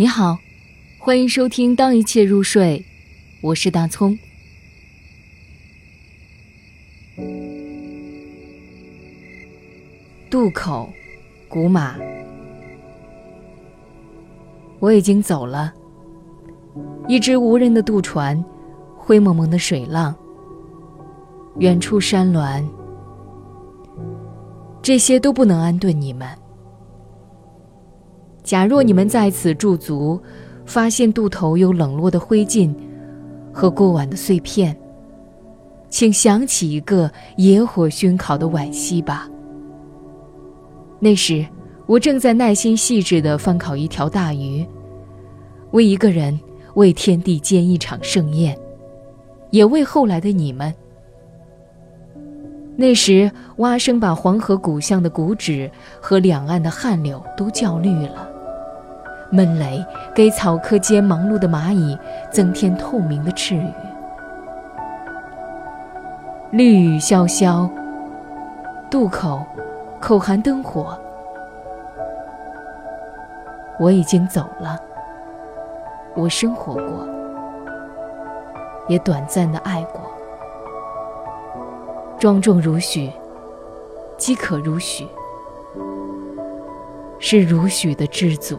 你好，欢迎收听《当一切入睡》，我是大葱。渡口，古马，我已经走了。一只无人的渡船，灰蒙蒙的水浪，远处山峦，这些都不能安顿你们。假若你们在此驻足，发现渡头有冷落的灰烬和过往的碎片，请想起一个野火熏烤的惋惜吧。那时，我正在耐心细致地翻烤一条大鱼，为一个人，为天地间一场盛宴，也为后来的你们。那时，蛙声把黄河古巷的古纸和两岸的汗流都叫绿了。闷雷给草棵间忙碌的蚂蚁增添透明的翅羽。绿雨潇潇，渡口，口含灯火。我已经走了。我生活过，也短暂的爱过。庄重如许，饥渴如许，是如许的知足。